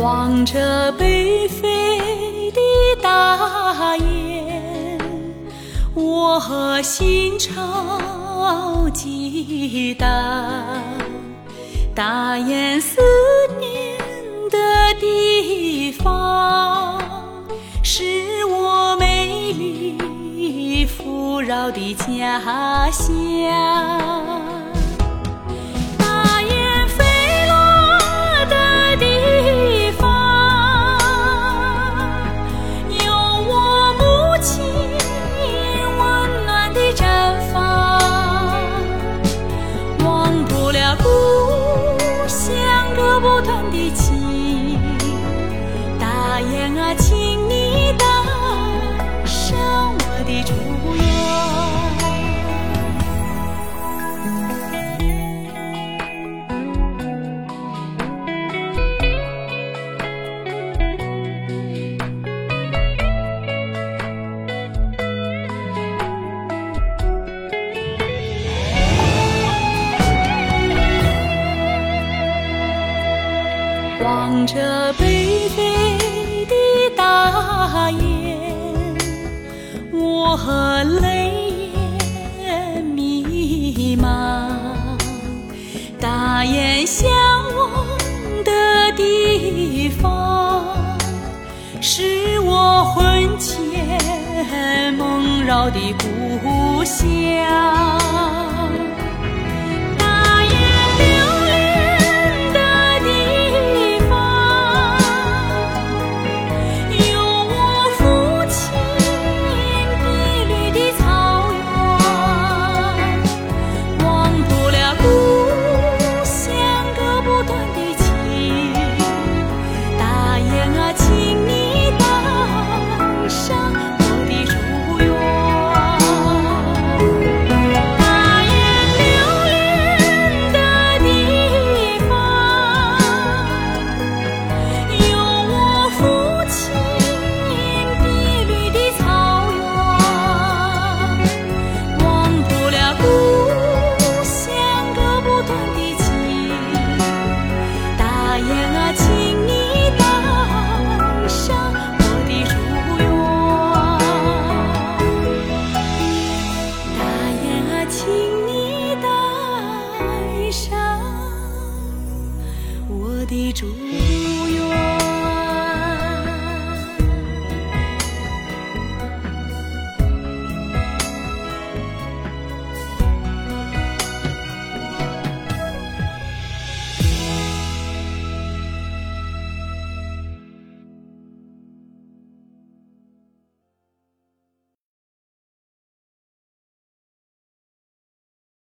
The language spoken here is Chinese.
望着北飞的大雁，我心潮激荡。大雁思念的地方，是我美丽富饶的家乡。故乡割不断的情，大雁啊，请望着北飞的大雁，我泪眼迷茫。大雁向往的地方，是我魂牵梦绕的故乡。的祝愿。